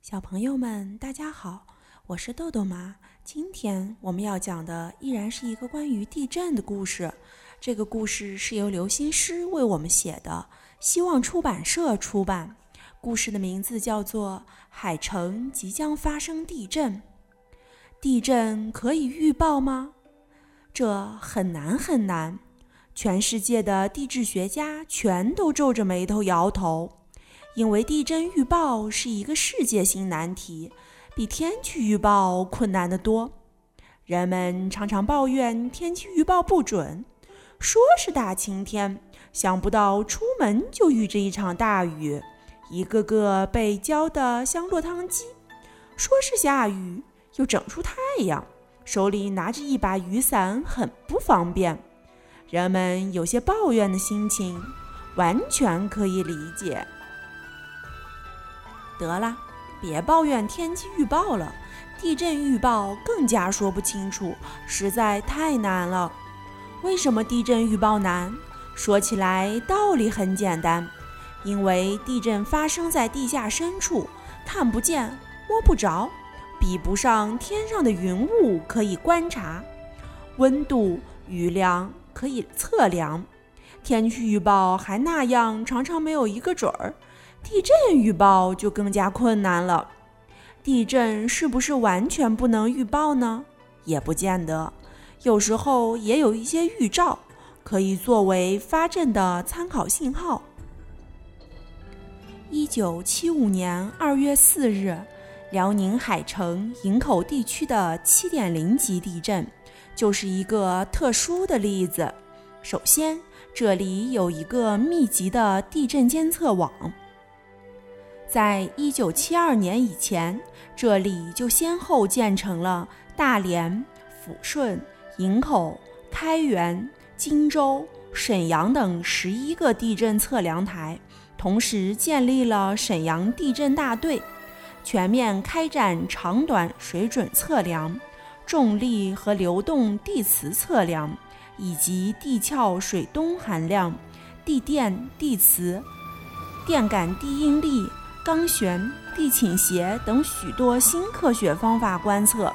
小朋友们，大家好，我是豆豆妈。今天我们要讲的依然是一个关于地震的故事。这个故事是由刘心诗为我们写的，希望出版社出版。故事的名字叫做《海城即将发生地震》。地震可以预报吗？这很难很难。全世界的地质学家全都皱着眉头摇头。因为地震预报是一个世界性难题，比天气预报困难得多。人们常常抱怨天气预报不准，说是大晴天，想不到出门就遇着一场大雨，一个个被浇得像落汤鸡；说是下雨，又整出太阳，手里拿着一把雨伞很不方便。人们有些抱怨的心情，完全可以理解。得了，别抱怨天气预报了，地震预报更加说不清楚，实在太难了。为什么地震预报难？说起来道理很简单，因为地震发生在地下深处，看不见摸不着，比不上天上的云雾可以观察，温度、雨量可以测量，天气预报还那样，常常没有一个准儿。地震预报就更加困难了。地震是不是完全不能预报呢？也不见得，有时候也有一些预兆可以作为发震的参考信号。一九七五年二月四日，辽宁海城营口地区的七点零级地震，就是一个特殊的例子。首先，这里有一个密集的地震监测网。在一九七二年以前，这里就先后建成了大连、抚顺、营口、开原、荆州、沈阳等十一个地震测量台，同时建立了沈阳地震大队，全面开展长短水准测量、重力和流动地磁测量，以及地壳水氡含量、地电地磁、电感地应力。钢旋、地倾斜等许多新科学方法观测，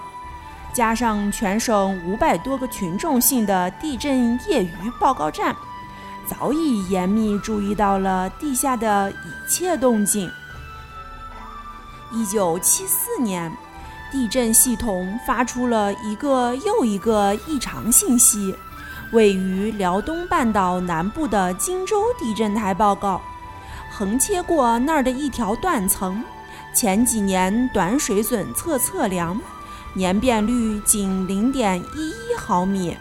加上全省五百多个群众性的地震业余报告站，早已严密注意到了地下的一切动静。一九七四年，地震系统发出了一个又一个异常信息。位于辽东半岛南部的荆州地震台报告。横切过那儿的一条断层，前几年短水准测测量，年变率仅零点一一毫米。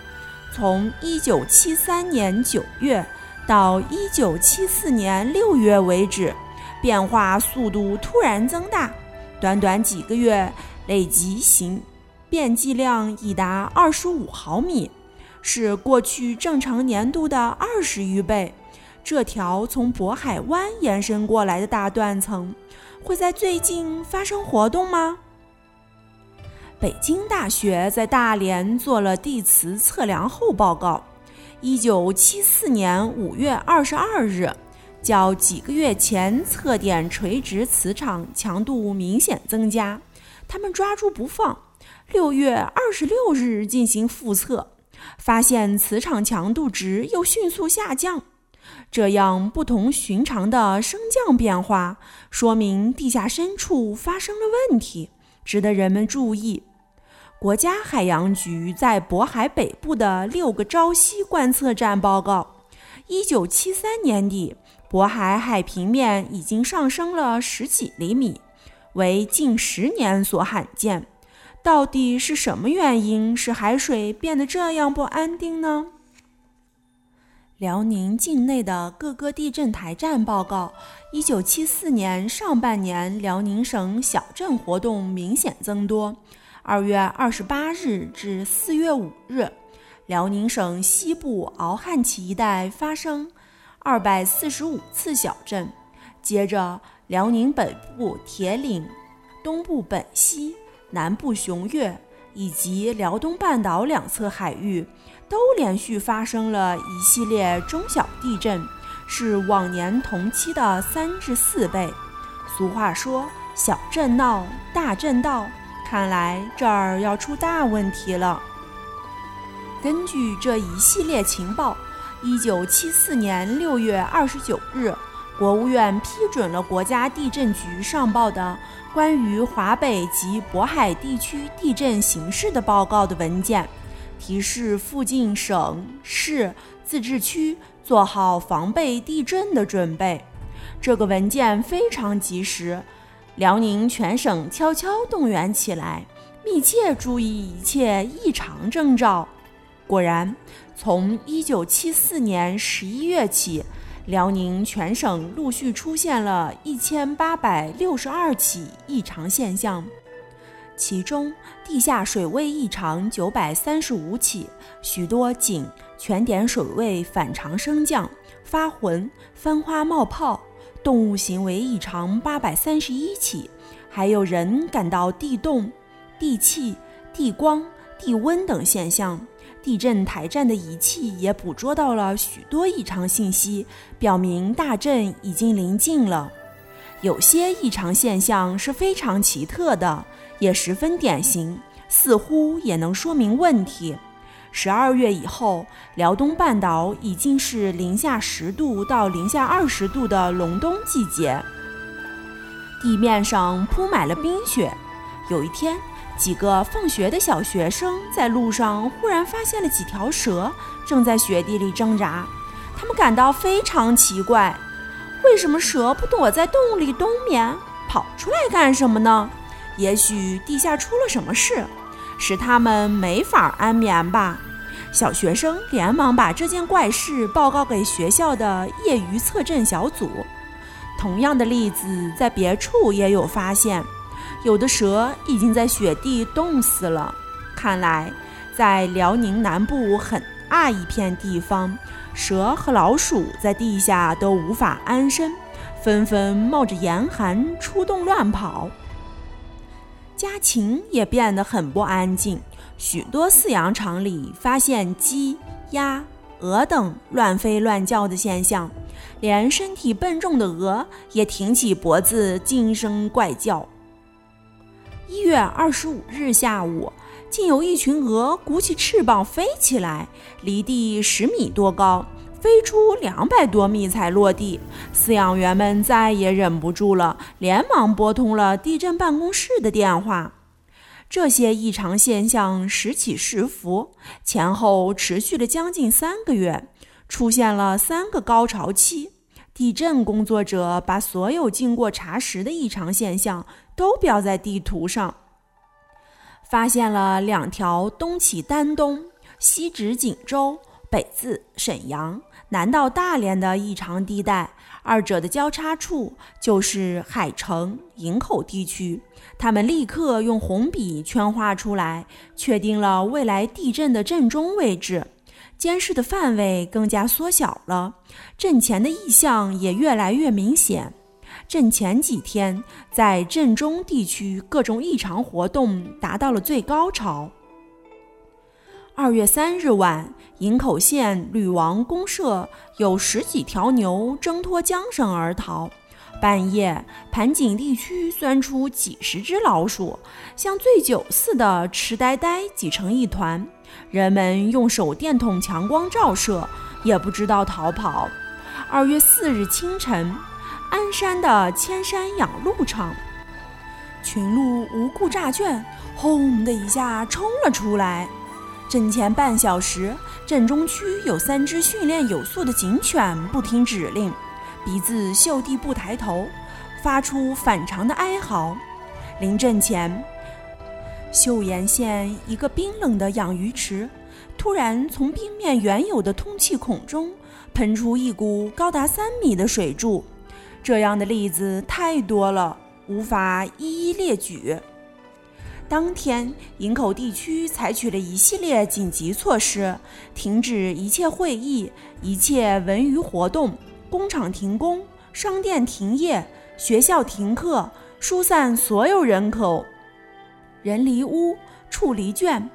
从一九七三年九月到一九七四年六月为止，变化速度突然增大，短短几个月，累积形变计量已达二十五毫米，是过去正常年度的二十余倍。这条从渤海湾延伸过来的大断层会在最近发生活动吗？北京大学在大连做了地磁测量后报告，一九七四年五月二十二日，较几个月前测点垂直磁场强度明显增加，他们抓住不放。六月二十六日进行复测，发现磁场强度值又迅速下降。这样不同寻常的升降变化，说明地下深处发生了问题，值得人们注意。国家海洋局在渤海北部的六个潮汐观测站报告，一九七三年底，渤海海平面已经上升了十几厘米，为近十年所罕见。到底是什么原因使海水变得这样不安定呢？辽宁境内的各个地震台站报告：一九七四年上半年，辽宁省小震活动明显增多。二月二十八日至四月五日，辽宁省西部敖汉旗一带发生二百四十五次小震。接着，辽宁北部铁岭、东部本溪、南部雄岳以及辽东半岛两侧海域。都连续发生了一系列中小地震，是往年同期的三至四倍。俗话说：“小震闹，大震到，看来这儿要出大问题了。根据这一系列情报，一九七四年六月二十九日，国务院批准了国家地震局上报的关于华北及渤海地区地震形势的报告的文件，提示附近省市自治区做好防备地震的准备。这个文件非常及时，辽宁全省悄悄动员起来，密切注意一切异常征兆。果然，从1974年11月起，辽宁全省陆续出现了1862起异常现象，其中地下水位异常935起，许多井、泉点水位反常升降、发浑、翻花冒泡；动物行为异常831起，还有人感到地动、地气、地光、地温等现象。地震台站的仪器也捕捉到了许多异常信息，表明大震已经临近了。有些异常现象是非常奇特的，也十分典型，似乎也能说明问题。十二月以后，辽东半岛已经是零下十度到零下二十度的隆冬季节，地面上铺满了冰雪。有一天。几个放学的小学生在路上忽然发现了几条蛇正在雪地里挣扎，他们感到非常奇怪：为什么蛇不躲在洞里冬眠，跑出来干什么呢？也许地下出了什么事，使他们没法安眠吧？小学生连忙把这件怪事报告给学校的业余测震小组。同样的例子在别处也有发现。有的蛇已经在雪地冻死了。看来，在辽宁南部很大一片地方，蛇和老鼠在地下都无法安身，纷纷冒着严寒出动乱跑。家禽也变得很不安静，许多饲养场里发现鸡、鸭、鹅等乱飞乱叫的现象，连身体笨重的鹅也挺起脖子惊声怪叫。一月二十五日下午，竟有一群鹅鼓起翅膀飞起来，离地十米多高，飞出两百多米才落地。饲养员们再也忍不住了，连忙拨通了地震办公室的电话。这些异常现象时起时伏，前后持续了将近三个月，出现了三个高潮期。地震工作者把所有经过查实的异常现象都标在地图上，发现了两条东起丹东、西至锦州、北自沈阳、南到大连的异常地带，二者的交叉处就是海城、营口地区。他们立刻用红笔圈画出来，确定了未来地震的震中位置。监视的范围更加缩小了，震前的异象也越来越明显。震前几天，在镇中地区各种异常活动达到了最高潮。二月三日晚，营口县吕王公社有十几条牛挣脱缰绳而逃。半夜，盘锦地区钻出几十只老鼠，像醉酒似的痴呆呆挤成一团。人们用手电筒强光照射，也不知道逃跑。二月四日清晨，鞍山的千山养鹿场，群鹿无故诈圈，轰的一下冲了出来。阵前半小时，震中区有三只训练有素的警犬不听指令，鼻子嗅地不抬头，发出反常的哀嚎。临阵前。岫岩县一个冰冷的养鱼池，突然从冰面原有的通气孔中喷出一股高达三米的水柱。这样的例子太多了，无法一一列举。当天，营口地区采取了一系列紧急措施，停止一切会议、一切文娱活动，工厂停工，商店停业，学校停课，疏散所有人口。人离屋，畜离圈，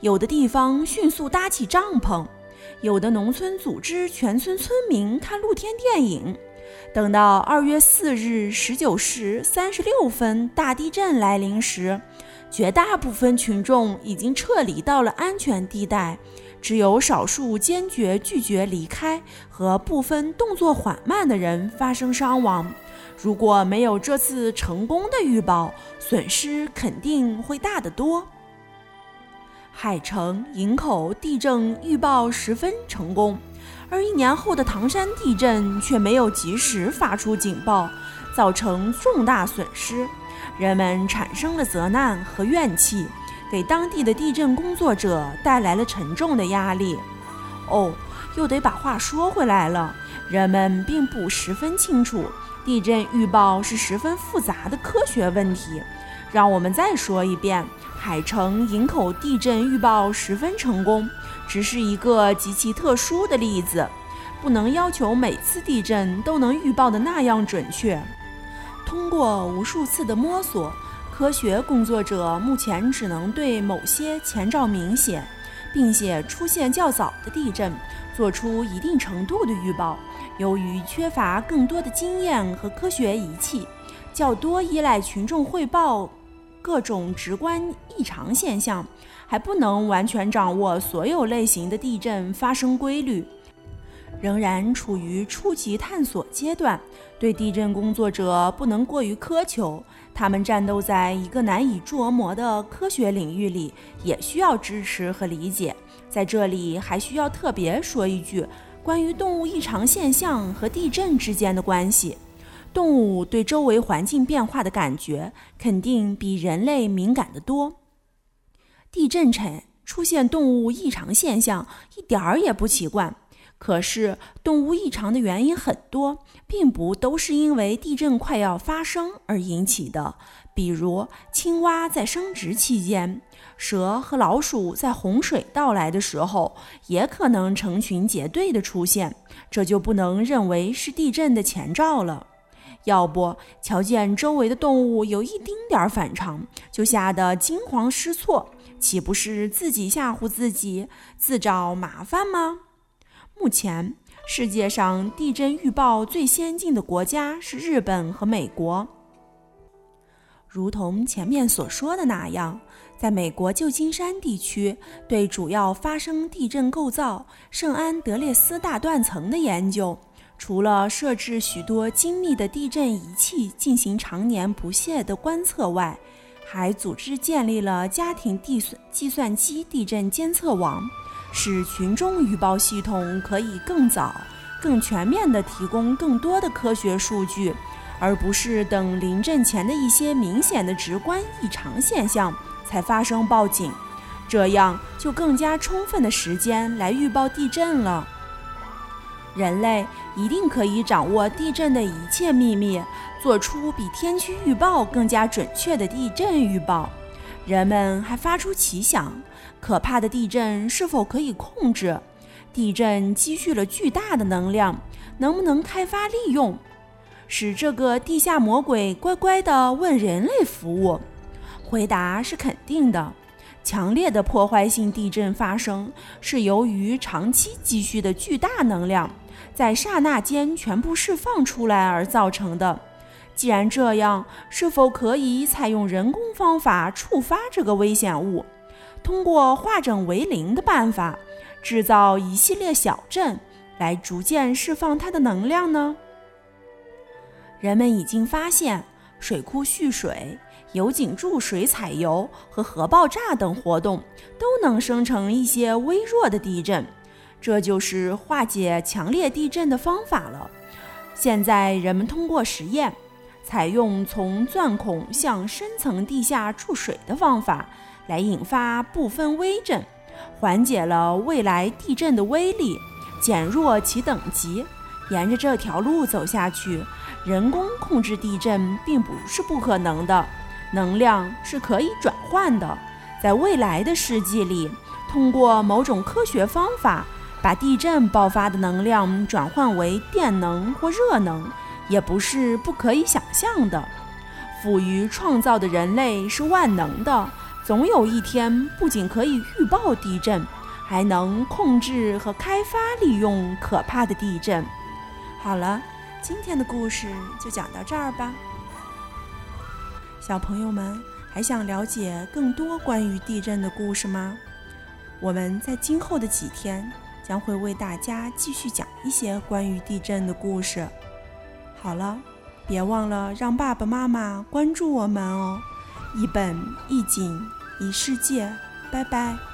有的地方迅速搭起帐篷，有的农村组织全村村民看露天电影，等到二月四日十九时三十六分大地震来临时，绝大部分群众已经撤离到了安全地带，只有少数坚决拒绝离开和部分动作缓慢的人发生伤亡。如果没有这次成功的预报，损失肯定会大得多。海城、营口地震预报十分成功。而一年后的唐山地震却没有及时发出警报，造成重大损失，人们产生了责难和怨气，给当地的地震工作者带来了沉重的压力。哦，又得把话说回来了，人们并不十分清楚，地震预报是十分复杂的科学问题。让我们再说一遍，海城、营口地震预报十分成功。只是一个极其特殊的例子，不能要求每次地震都能预报的那样准确。通过无数次的摸索，科学工作者目前只能对某些前兆明显并且出现较早的地震做出一定程度的预报。由于缺乏更多的经验和科学仪器，较多依赖群众汇报各种直观异常现象。还不能完全掌握所有类型的地震发生规律，仍然处于初级探索阶段。对地震工作者不能过于苛求，他们战斗在一个难以琢磨的科学领域里，也需要支持和理解。在这里，还需要特别说一句，关于动物异常现象和地震之间的关系。动物对周围环境变化的感觉，肯定比人类敏感得多。地震前出现动物异常现象一点儿也不奇怪，可是动物异常的原因很多，并不都是因为地震快要发生而引起的。比如青蛙在生殖期间，蛇和老鼠在洪水到来的时候也可能成群结队的出现，这就不能认为是地震的前兆了。要不瞧见周围的动物有一丁点儿反常，就吓得惊慌失措。岂不是自己吓唬自己，自找麻烦吗？目前世界上地震预报最先进的国家是日本和美国。如同前面所说的那样，在美国旧金山地区，对主要发生地震构造圣安德烈斯大断层的研究，除了设置许多精密的地震仪器进行常年不懈的观测外，还组织建立了家庭地算计算机地震监测网，使群众预报系统可以更早、更全面地提供更多的科学数据，而不是等临震前的一些明显的直观异常现象才发生报警，这样就更加充分的时间来预报地震了。人类一定可以掌握地震的一切秘密。做出比天气预报更加准确的地震预报，人们还发出奇想：可怕的地震是否可以控制？地震积蓄了巨大的能量，能不能开发利用，使这个地下魔鬼乖乖地为人类服务？回答是肯定的。强烈的破坏性地震发生，是由于长期积蓄的巨大能量在刹那间全部释放出来而造成的。既然这样，是否可以采用人工方法触发这个危险物，通过化整为零的办法，制造一系列小镇，来逐渐释放它的能量呢？人们已经发现，水库蓄水、油井注水采油和核爆炸等活动都能生成一些微弱的地震，这就是化解强烈地震的方法了。现在，人们通过实验。采用从钻孔向深层地下注水的方法来引发部分微震，缓解了未来地震的威力，减弱其等级。沿着这条路走下去，人工控制地震并不是不可能的，能量是可以转换的。在未来的世纪里，通过某种科学方法，把地震爆发的能量转换为电能或热能。也不是不可以想象的。富于创造的人类是万能的，总有一天不仅可以预报地震，还能控制和开发利用可怕的地震。好了，今天的故事就讲到这儿吧。小朋友们还想了解更多关于地震的故事吗？我们在今后的几天将会为大家继续讲一些关于地震的故事。好了，别忘了让爸爸妈妈关注我们哦！一本一景一世界，拜拜。